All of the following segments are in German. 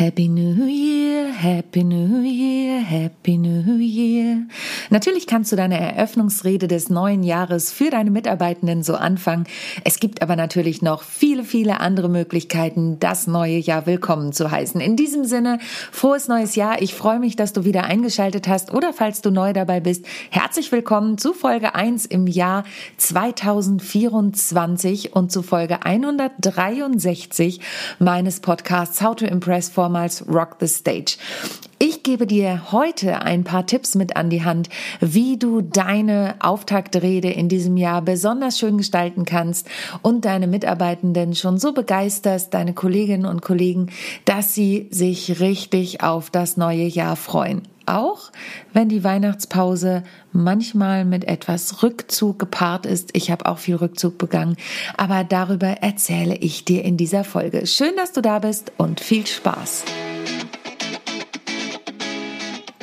Happy New Year, Happy New Year, Happy New. Natürlich kannst du deine Eröffnungsrede des neuen Jahres für deine Mitarbeitenden so anfangen. Es gibt aber natürlich noch viele, viele andere Möglichkeiten, das neue Jahr willkommen zu heißen. In diesem Sinne, frohes neues Jahr. Ich freue mich, dass du wieder eingeschaltet hast oder falls du neu dabei bist, herzlich willkommen zu Folge 1 im Jahr 2024 und zu Folge 163 meines Podcasts How to Impress vormals Rock the Stage. Ich gebe dir heute ein paar Tipps mit an die Hand, wie du deine Auftaktrede in diesem Jahr besonders schön gestalten kannst und deine Mitarbeitenden schon so begeisterst, deine Kolleginnen und Kollegen, dass sie sich richtig auf das neue Jahr freuen. Auch wenn die Weihnachtspause manchmal mit etwas Rückzug gepaart ist. Ich habe auch viel Rückzug begangen, aber darüber erzähle ich dir in dieser Folge. Schön, dass du da bist und viel Spaß.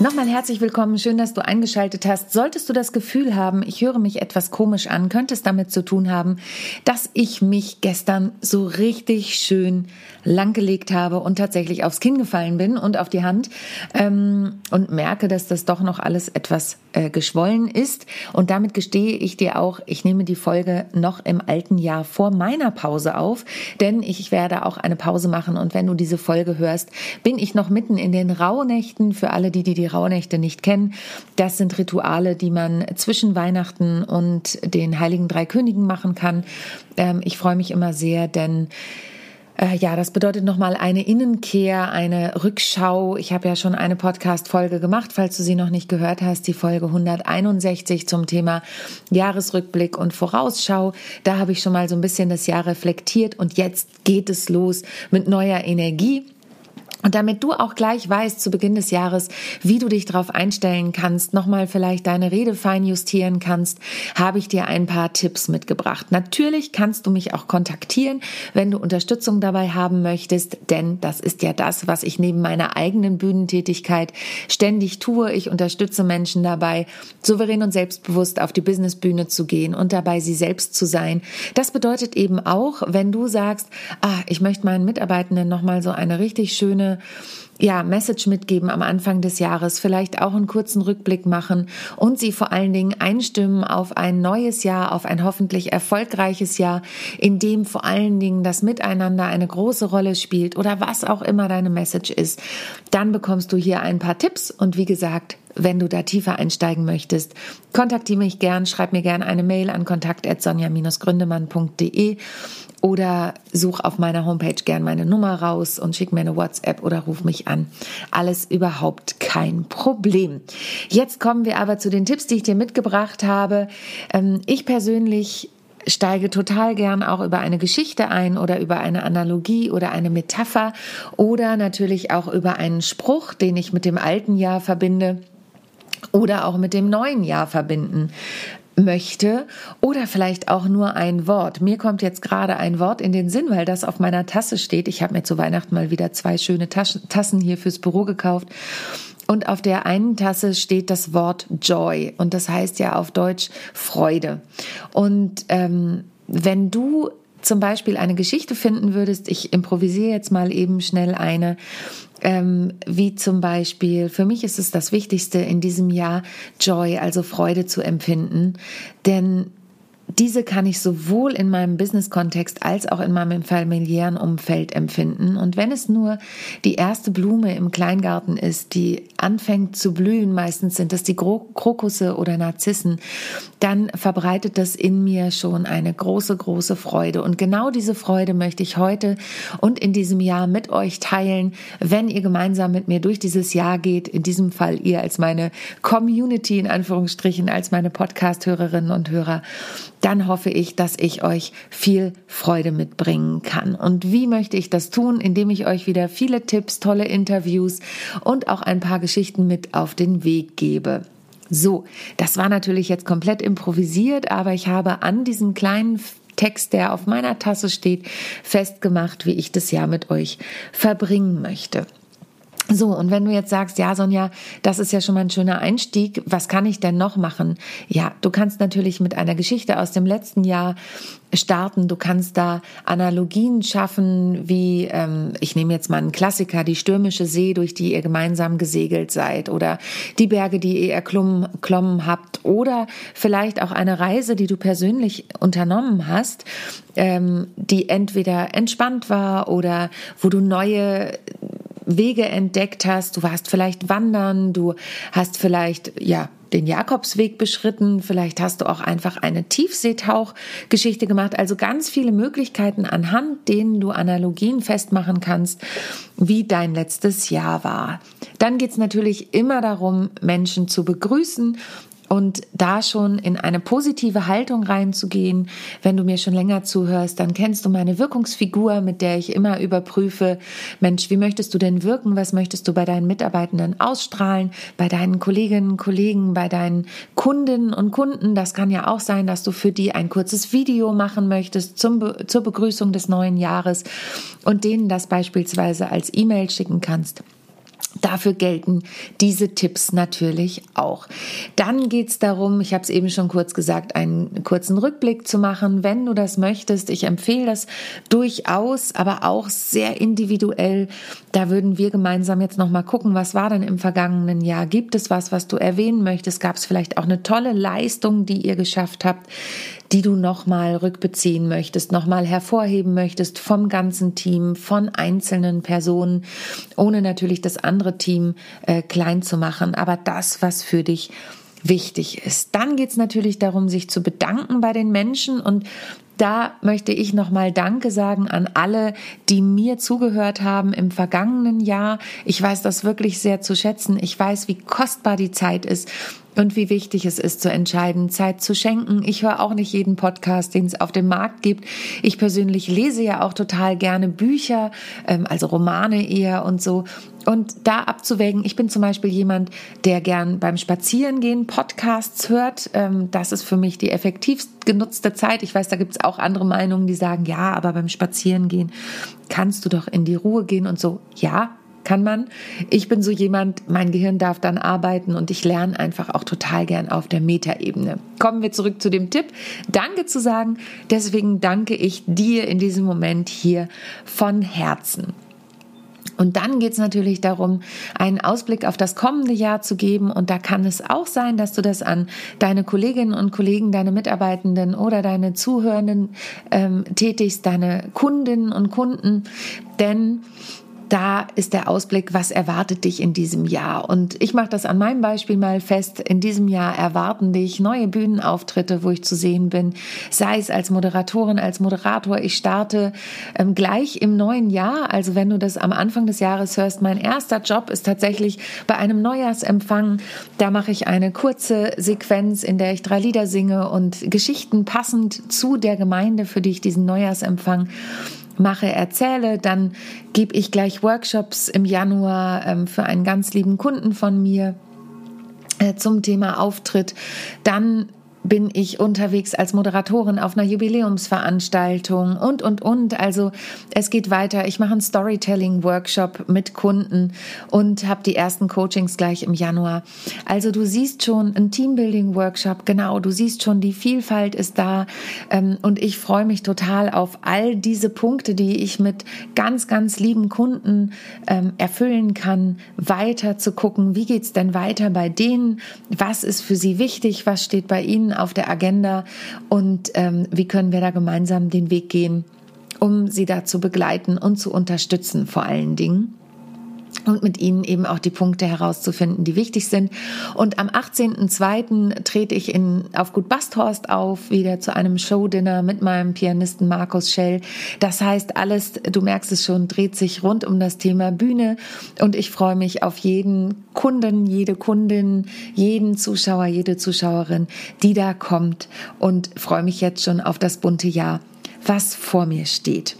Nochmal herzlich willkommen, schön, dass du eingeschaltet hast. Solltest du das Gefühl haben, ich höre mich etwas komisch an, könnte es damit zu tun haben, dass ich mich gestern so richtig schön langgelegt habe und tatsächlich aufs Kinn gefallen bin und auf die Hand ähm, und merke, dass das doch noch alles etwas äh, geschwollen ist. Und damit gestehe ich dir auch, ich nehme die Folge noch im alten Jahr vor meiner Pause auf, denn ich werde auch eine Pause machen und wenn du diese Folge hörst, bin ich noch mitten in den Rauhnächten für alle, die die, die Rauhnächte nicht kennen. Das sind Rituale, die man zwischen Weihnachten und den Heiligen Drei Königen machen kann. Ähm, ich freue mich immer sehr, denn äh, ja, das bedeutet nochmal eine Innenkehr, eine Rückschau. Ich habe ja schon eine Podcast-Folge gemacht, falls du sie noch nicht gehört hast, die Folge 161 zum Thema Jahresrückblick und Vorausschau. Da habe ich schon mal so ein bisschen das Jahr reflektiert und jetzt geht es los mit neuer Energie. Und damit du auch gleich weißt zu Beginn des Jahres, wie du dich darauf einstellen kannst, nochmal vielleicht deine Rede fein justieren kannst, habe ich dir ein paar Tipps mitgebracht. Natürlich kannst du mich auch kontaktieren, wenn du Unterstützung dabei haben möchtest, denn das ist ja das, was ich neben meiner eigenen Bühnentätigkeit ständig tue. Ich unterstütze Menschen dabei, souverän und selbstbewusst auf die Businessbühne zu gehen und dabei sie selbst zu sein. Das bedeutet eben auch, wenn du sagst, ah, ich möchte meinen Mitarbeitenden nochmal so eine richtig schöne ja, Message mitgeben am Anfang des Jahres, vielleicht auch einen kurzen Rückblick machen und sie vor allen Dingen einstimmen auf ein neues Jahr, auf ein hoffentlich erfolgreiches Jahr, in dem vor allen Dingen das Miteinander eine große Rolle spielt oder was auch immer deine Message ist. Dann bekommst du hier ein paar Tipps und wie gesagt, wenn du da tiefer einsteigen möchtest, kontaktiere mich gern, schreib mir gern eine Mail an kontakt@sonja-gründemann.de oder such auf meiner Homepage gern meine Nummer raus und schick mir eine WhatsApp oder ruf mich an. Alles überhaupt kein Problem. Jetzt kommen wir aber zu den Tipps, die ich dir mitgebracht habe. Ähm, ich persönlich steige total gern auch über eine Geschichte ein oder über eine Analogie oder eine Metapher oder natürlich auch über einen Spruch, den ich mit dem alten Jahr verbinde oder auch mit dem neuen Jahr verbinden möchte oder vielleicht auch nur ein Wort. Mir kommt jetzt gerade ein Wort in den Sinn, weil das auf meiner Tasse steht. Ich habe mir zu Weihnachten mal wieder zwei schöne Tassen hier fürs Büro gekauft. Und auf der einen Tasse steht das Wort Joy und das heißt ja auf Deutsch Freude. Und ähm, wenn du zum Beispiel eine Geschichte finden würdest, ich improvisiere jetzt mal eben schnell eine, ähm, wie zum Beispiel, für mich ist es das Wichtigste in diesem Jahr, Joy, also Freude zu empfinden, denn diese kann ich sowohl in meinem Business-Kontext als auch in meinem familiären Umfeld empfinden. Und wenn es nur die erste Blume im Kleingarten ist, die anfängt zu blühen, meistens sind das die Krokusse oder Narzissen, dann verbreitet das in mir schon eine große, große Freude. Und genau diese Freude möchte ich heute und in diesem Jahr mit euch teilen, wenn ihr gemeinsam mit mir durch dieses Jahr geht. In diesem Fall ihr als meine Community in Anführungsstrichen, als meine Podcast-Hörerinnen und Hörer dann hoffe ich, dass ich euch viel Freude mitbringen kann. Und wie möchte ich das tun? Indem ich euch wieder viele Tipps, tolle Interviews und auch ein paar Geschichten mit auf den Weg gebe. So, das war natürlich jetzt komplett improvisiert, aber ich habe an diesem kleinen Text, der auf meiner Tasse steht, festgemacht, wie ich das Jahr mit euch verbringen möchte. So, und wenn du jetzt sagst, ja, Sonja, das ist ja schon mal ein schöner Einstieg, was kann ich denn noch machen? Ja, du kannst natürlich mit einer Geschichte aus dem letzten Jahr starten. Du kannst da Analogien schaffen, wie, ähm, ich nehme jetzt mal einen Klassiker, die stürmische See, durch die ihr gemeinsam gesegelt seid oder die Berge, die ihr erklommen habt oder vielleicht auch eine Reise, die du persönlich unternommen hast, ähm, die entweder entspannt war oder wo du neue Wege entdeckt hast. Du warst vielleicht wandern, du hast vielleicht, ja, den Jakobsweg beschritten, vielleicht hast du auch einfach eine Tiefseetauchgeschichte gemacht. Also ganz viele Möglichkeiten, anhand denen du Analogien festmachen kannst, wie dein letztes Jahr war. Dann geht es natürlich immer darum, Menschen zu begrüßen und da schon in eine positive Haltung reinzugehen. Wenn du mir schon länger zuhörst, dann kennst du meine Wirkungsfigur, mit der ich immer überprüfe, Mensch, wie möchtest du denn wirken? Was möchtest du bei deinen Mitarbeitenden ausstrahlen? Bei deinen Kolleginnen und Kollegen, bei deinen Kundinnen und Kunden? Das kann ja auch sein, dass du für die ein kurzes Video machen möchtest zum, zur Begrüßung des neuen Jahres und denen das beispielsweise als E-Mail schicken kannst. Dafür gelten diese Tipps natürlich auch. Dann geht es darum, ich habe es eben schon kurz gesagt, einen kurzen Rückblick zu machen, wenn du das möchtest. Ich empfehle das durchaus, aber auch sehr individuell. Da würden wir gemeinsam jetzt noch mal gucken, was war denn im vergangenen Jahr? Gibt es was, was du erwähnen möchtest? Gab es vielleicht auch eine tolle Leistung, die ihr geschafft habt? Die du nochmal rückbeziehen möchtest, nochmal hervorheben möchtest vom ganzen Team, von einzelnen Personen, ohne natürlich das andere Team äh, klein zu machen, aber das, was für dich wichtig ist. Dann geht es natürlich darum, sich zu bedanken bei den Menschen und da möchte ich nochmal Danke sagen an alle, die mir zugehört haben im vergangenen Jahr. Ich weiß das wirklich sehr zu schätzen. Ich weiß, wie kostbar die Zeit ist und wie wichtig es ist zu entscheiden, Zeit zu schenken. Ich höre auch nicht jeden Podcast, den es auf dem Markt gibt. Ich persönlich lese ja auch total gerne Bücher, ähm, also Romane eher und so. Und da abzuwägen, ich bin zum Beispiel jemand, der gern beim Spazierengehen Podcasts hört. Ähm, das ist für mich die effektivst genutzte Zeit. Ich weiß, da gibt es auch andere Meinungen, die sagen, ja, aber beim Spazierengehen kannst du doch in die Ruhe gehen und so. Ja, kann man. Ich bin so jemand, mein Gehirn darf dann arbeiten und ich lerne einfach auch total gern auf der Metaebene. Kommen wir zurück zu dem Tipp. Danke zu sagen. Deswegen danke ich dir in diesem Moment hier von Herzen. Und dann geht es natürlich darum, einen Ausblick auf das kommende Jahr zu geben. Und da kann es auch sein, dass du das an deine Kolleginnen und Kollegen, deine Mitarbeitenden oder deine Zuhörenden ähm, tätigst, deine Kundinnen und Kunden. Denn da ist der Ausblick, was erwartet dich in diesem Jahr. Und ich mache das an meinem Beispiel mal fest. In diesem Jahr erwarten dich neue Bühnenauftritte, wo ich zu sehen bin, sei es als Moderatorin, als Moderator. Ich starte ähm, gleich im neuen Jahr. Also wenn du das am Anfang des Jahres hörst, mein erster Job ist tatsächlich bei einem Neujahrsempfang. Da mache ich eine kurze Sequenz, in der ich drei Lieder singe und Geschichten passend zu der Gemeinde, für die ich diesen Neujahrsempfang mache, erzähle. Dann gebe ich gleich Workshops im Januar ähm, für einen ganz lieben Kunden von mir äh, zum Thema Auftritt. Dann bin ich unterwegs als Moderatorin auf einer Jubiläumsveranstaltung und, und, und. Also es geht weiter. Ich mache einen Storytelling-Workshop mit Kunden und habe die ersten Coachings gleich im Januar. Also du siehst schon ein Teambuilding-Workshop, genau, du siehst schon, die Vielfalt ist da ähm, und ich freue mich total auf all diese Punkte, die ich mit ganz, ganz lieben Kunden ähm, erfüllen kann, weiter zu gucken, wie geht's denn weiter bei denen, was ist für sie wichtig, was steht bei ihnen auf der Agenda und ähm, wie können wir da gemeinsam den Weg gehen, um sie da zu begleiten und zu unterstützen vor allen Dingen. Und mit ihnen eben auch die Punkte herauszufinden, die wichtig sind. Und am 18.02. trete ich in, auf Gut Basthorst auf, wieder zu einem Showdinner mit meinem Pianisten Markus Schell. Das heißt, alles, du merkst es schon, dreht sich rund um das Thema Bühne und ich freue mich auf jeden Kunden, jede Kundin, jeden Zuschauer, jede Zuschauerin, die da kommt und freue mich jetzt schon auf das bunte Jahr, was vor mir steht.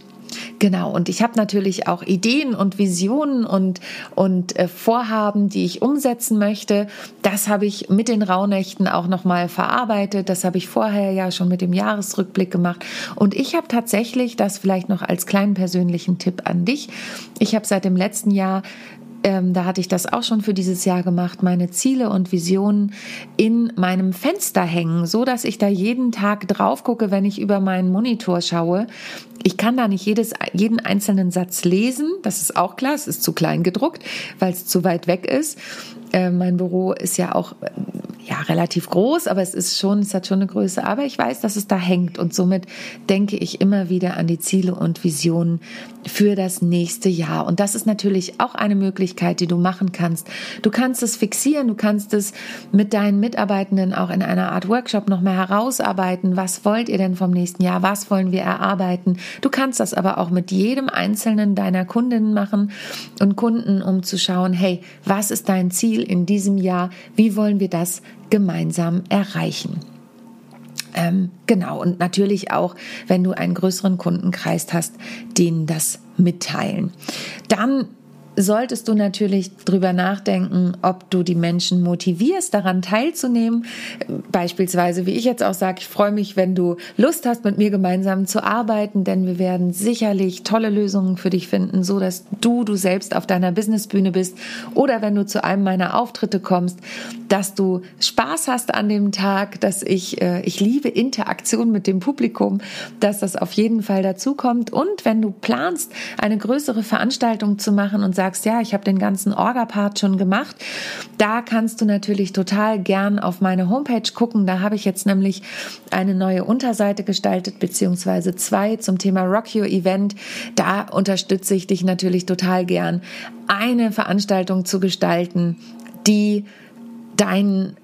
Genau, und ich habe natürlich auch Ideen und Visionen und, und äh, Vorhaben, die ich umsetzen möchte. Das habe ich mit den Rauhnächten auch nochmal verarbeitet. Das habe ich vorher ja schon mit dem Jahresrückblick gemacht. Und ich habe tatsächlich, das vielleicht noch als kleinen persönlichen Tipp an dich, ich habe seit dem letzten Jahr ähm, da hatte ich das auch schon für dieses Jahr gemacht, meine Ziele und Visionen in meinem Fenster hängen, so dass ich da jeden Tag drauf gucke, wenn ich über meinen Monitor schaue. Ich kann da nicht jedes, jeden einzelnen Satz lesen, das ist auch klar, es ist zu klein gedruckt, weil es zu weit weg ist. Äh, mein Büro ist ja auch ja, relativ groß, aber es ist schon, es hat schon eine Größe. Aber ich weiß, dass es da hängt und somit denke ich immer wieder an die Ziele und Visionen für das nächste Jahr. Und das ist natürlich auch eine Möglichkeit, die du machen kannst. Du kannst es fixieren, du kannst es mit deinen Mitarbeitenden auch in einer Art Workshop noch mehr herausarbeiten. Was wollt ihr denn vom nächsten Jahr? Was wollen wir erarbeiten? Du kannst das aber auch mit jedem einzelnen deiner Kundinnen machen und Kunden, um zu schauen, hey, was ist dein Ziel in diesem Jahr? Wie wollen wir das gemeinsam erreichen. Ähm, genau, und natürlich auch, wenn du einen größeren Kundenkreis hast, denen das mitteilen. Dann solltest du natürlich drüber nachdenken, ob du die Menschen motivierst, daran teilzunehmen. Beispielsweise, wie ich jetzt auch sage, ich freue mich, wenn du Lust hast, mit mir gemeinsam zu arbeiten, denn wir werden sicherlich tolle Lösungen für dich finden, so dass du du selbst auf deiner Businessbühne bist oder wenn du zu einem meiner Auftritte kommst, dass du Spaß hast an dem Tag, dass ich äh, ich liebe Interaktion mit dem Publikum, dass das auf jeden Fall dazu kommt und wenn du planst, eine größere Veranstaltung zu machen und sagst, sagst, ja, ich habe den ganzen Orga-Part schon gemacht, da kannst du natürlich total gern auf meine Homepage gucken. Da habe ich jetzt nämlich eine neue Unterseite gestaltet, beziehungsweise zwei zum Thema Rock Your Event. Da unterstütze ich dich natürlich total gern, eine Veranstaltung zu gestalten, die dein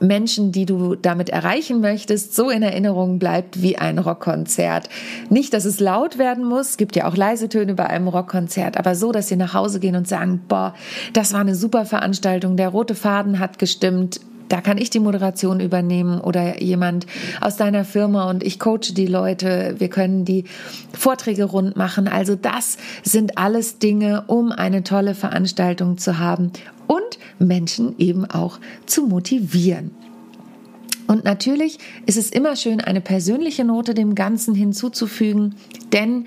Menschen, die du damit erreichen möchtest, so in Erinnerung bleibt wie ein Rockkonzert. Nicht, dass es laut werden muss, gibt ja auch leise Töne bei einem Rockkonzert, aber so, dass sie nach Hause gehen und sagen, boah, das war eine super Veranstaltung, der rote Faden hat gestimmt, da kann ich die Moderation übernehmen oder jemand aus deiner Firma und ich coache die Leute. Wir können die Vorträge rund machen. Also das sind alles Dinge, um eine tolle Veranstaltung zu haben und Menschen eben auch zu motivieren. Und natürlich ist es immer schön, eine persönliche Note dem Ganzen hinzuzufügen, denn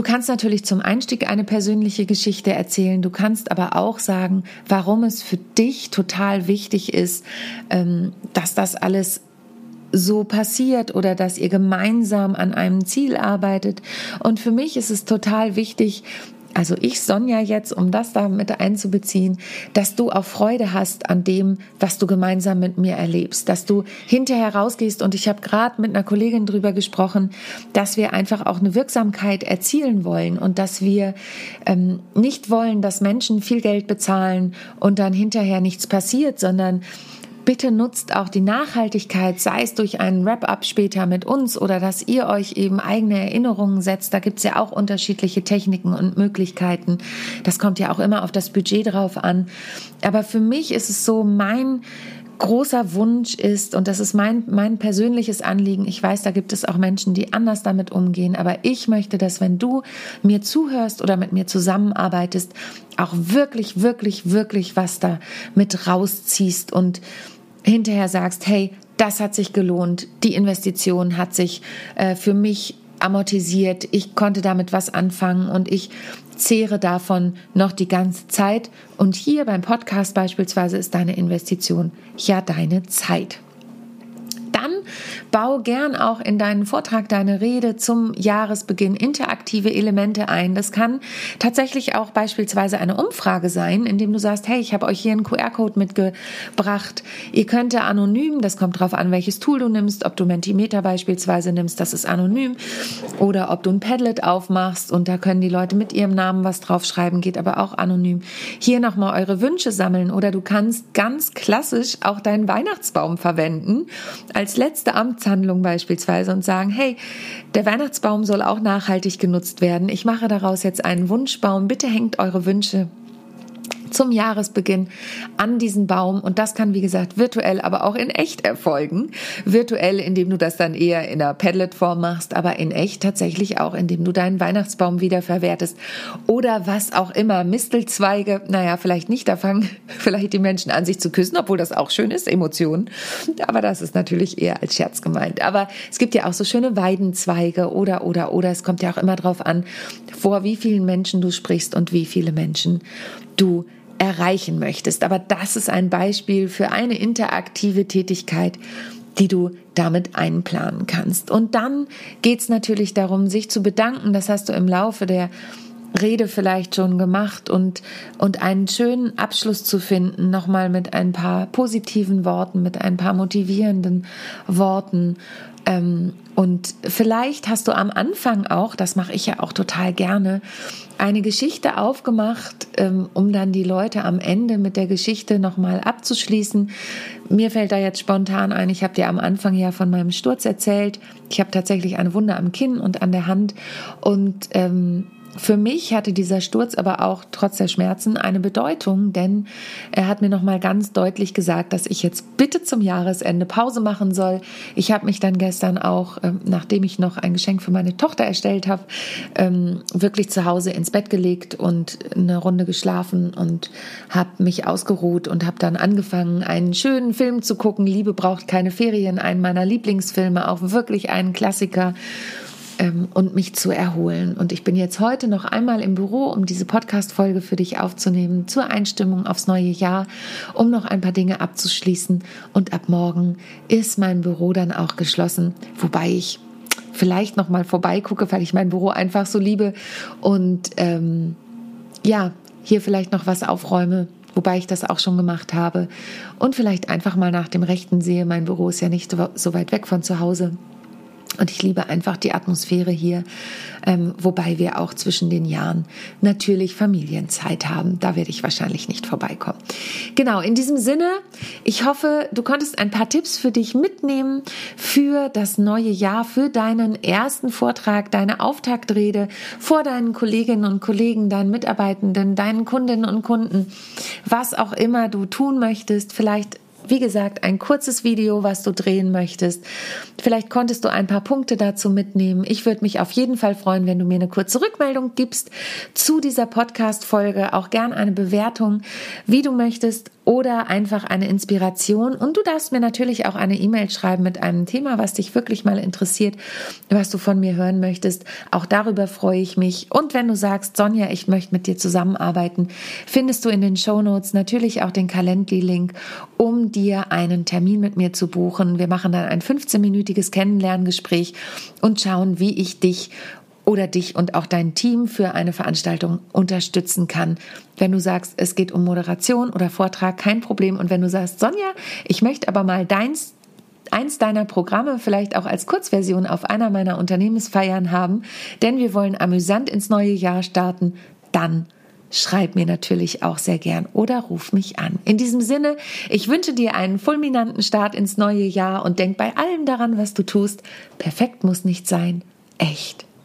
Du kannst natürlich zum Einstieg eine persönliche Geschichte erzählen. Du kannst aber auch sagen, warum es für dich total wichtig ist, ähm, dass das alles so passiert oder dass ihr gemeinsam an einem Ziel arbeitet. Und für mich ist es total wichtig, also ich, Sonja, jetzt, um das da mit einzubeziehen, dass du auch Freude hast an dem, was du gemeinsam mit mir erlebst, dass du hinterher rausgehst. Und ich habe gerade mit einer Kollegin drüber gesprochen, dass wir einfach auch eine Wirksamkeit erzielen wollen. Und dass wir ähm, nicht wollen, dass Menschen viel Geld bezahlen und dann hinterher nichts passiert, sondern Bitte nutzt auch die Nachhaltigkeit, sei es durch einen Wrap-up später mit uns oder dass ihr euch eben eigene Erinnerungen setzt. Da gibt's ja auch unterschiedliche Techniken und Möglichkeiten. Das kommt ja auch immer auf das Budget drauf an. Aber für mich ist es so, mein großer Wunsch ist, und das ist mein, mein persönliches Anliegen, ich weiß, da gibt es auch Menschen, die anders damit umgehen, aber ich möchte, dass wenn du mir zuhörst oder mit mir zusammenarbeitest, auch wirklich, wirklich, wirklich was da mit rausziehst und hinterher sagst, hey, das hat sich gelohnt, die Investition hat sich äh, für mich amortisiert, ich konnte damit was anfangen und ich zehre davon noch die ganze Zeit. Und hier beim Podcast beispielsweise ist deine Investition ja deine Zeit. Bau gern auch in deinen Vortrag, deine Rede zum Jahresbeginn interaktive Elemente ein. Das kann tatsächlich auch beispielsweise eine Umfrage sein, indem du sagst, hey, ich habe euch hier einen QR-Code mitgebracht. Ihr könnt anonym, das kommt drauf an, welches Tool du nimmst, ob du Mentimeter beispielsweise nimmst, das ist anonym, oder ob du ein Padlet aufmachst und da können die Leute mit ihrem Namen was draufschreiben, geht aber auch anonym. Hier nochmal eure Wünsche sammeln oder du kannst ganz klassisch auch deinen Weihnachtsbaum verwenden als letzte Amtshandlung beispielsweise und sagen, hey, der Weihnachtsbaum soll auch nachhaltig genutzt werden. Ich mache daraus jetzt einen Wunschbaum. Bitte hängt eure Wünsche zum Jahresbeginn an diesen Baum. Und das kann, wie gesagt, virtuell, aber auch in echt erfolgen. Virtuell, indem du das dann eher in einer Padlet-Form machst, aber in echt tatsächlich auch, indem du deinen Weihnachtsbaum wieder verwertest. Oder was auch immer. Mistelzweige, naja, vielleicht nicht, da fangen vielleicht die Menschen an, sich zu küssen, obwohl das auch schön ist, Emotionen. Aber das ist natürlich eher als Scherz gemeint. Aber es gibt ja auch so schöne Weidenzweige oder, oder, oder. Es kommt ja auch immer drauf an, vor wie vielen Menschen du sprichst und wie viele Menschen du erreichen möchtest. Aber das ist ein Beispiel für eine interaktive Tätigkeit, die du damit einplanen kannst. Und dann geht es natürlich darum, sich zu bedanken. Das hast du im Laufe der Rede vielleicht schon gemacht und, und einen schönen Abschluss zu finden, nochmal mit ein paar positiven Worten, mit ein paar motivierenden Worten ähm, und vielleicht hast du am Anfang auch, das mache ich ja auch total gerne, eine Geschichte aufgemacht, ähm, um dann die Leute am Ende mit der Geschichte nochmal abzuschließen. Mir fällt da jetzt spontan ein, ich habe dir am Anfang ja von meinem Sturz erzählt. Ich habe tatsächlich eine Wunde am Kinn und an der Hand und ähm, für mich hatte dieser Sturz aber auch trotz der Schmerzen eine Bedeutung, denn er hat mir nochmal ganz deutlich gesagt, dass ich jetzt bitte zum Jahresende Pause machen soll. Ich habe mich dann gestern auch, ähm, nachdem ich noch ein Geschenk für meine Tochter erstellt habe, ähm, wirklich zu Hause ins Bett gelegt und eine Runde geschlafen und habe mich ausgeruht und habe dann angefangen, einen schönen Film zu gucken. Liebe braucht keine Ferien, einen meiner Lieblingsfilme, auch wirklich einen Klassiker ähm, und mich zu erholen. Und ich bin jetzt heute noch einmal im Büro, um diese Podcast-Folge für dich aufzunehmen, zur Einstimmung aufs neue Jahr, um noch ein paar Dinge abzuschließen. Und ab morgen ist mein Büro dann auch geschlossen, wobei ich vielleicht noch mal vorbeigucke, weil ich mein Büro einfach so liebe und ähm, ja, hier vielleicht noch was aufräume, wobei ich das auch schon gemacht habe und vielleicht einfach mal nach dem Rechten sehe. Mein Büro ist ja nicht so weit weg von zu Hause. Und ich liebe einfach die Atmosphäre hier, ähm, wobei wir auch zwischen den Jahren natürlich Familienzeit haben. Da werde ich wahrscheinlich nicht vorbeikommen. Genau, in diesem Sinne, ich hoffe, du konntest ein paar Tipps für dich mitnehmen für das neue Jahr, für deinen ersten Vortrag, deine Auftaktrede vor deinen Kolleginnen und Kollegen, deinen Mitarbeitenden, deinen Kundinnen und Kunden, was auch immer du tun möchtest. Vielleicht wie gesagt, ein kurzes Video, was du drehen möchtest. Vielleicht konntest du ein paar Punkte dazu mitnehmen. Ich würde mich auf jeden Fall freuen, wenn du mir eine kurze Rückmeldung gibst zu dieser Podcast-Folge. Auch gern eine Bewertung, wie du möchtest oder einfach eine Inspiration. Und du darfst mir natürlich auch eine E-Mail schreiben mit einem Thema, was dich wirklich mal interessiert, was du von mir hören möchtest. Auch darüber freue ich mich. Und wenn du sagst, Sonja, ich möchte mit dir zusammenarbeiten, findest du in den Show Notes natürlich auch den Calendly-Link, um dir einen Termin mit mir zu buchen. Wir machen dann ein 15-minütiges Kennenlerngespräch und schauen, wie ich dich oder dich und auch dein Team für eine Veranstaltung unterstützen kann. Wenn du sagst, es geht um Moderation oder Vortrag, kein Problem. Und wenn du sagst, Sonja, ich möchte aber mal deins eins deiner Programme vielleicht auch als Kurzversion auf einer meiner Unternehmensfeiern haben, denn wir wollen amüsant ins neue Jahr starten, dann schreib mir natürlich auch sehr gern oder ruf mich an. In diesem Sinne, ich wünsche dir einen fulminanten Start ins neue Jahr und denk bei allem daran, was du tust. Perfekt muss nicht sein, echt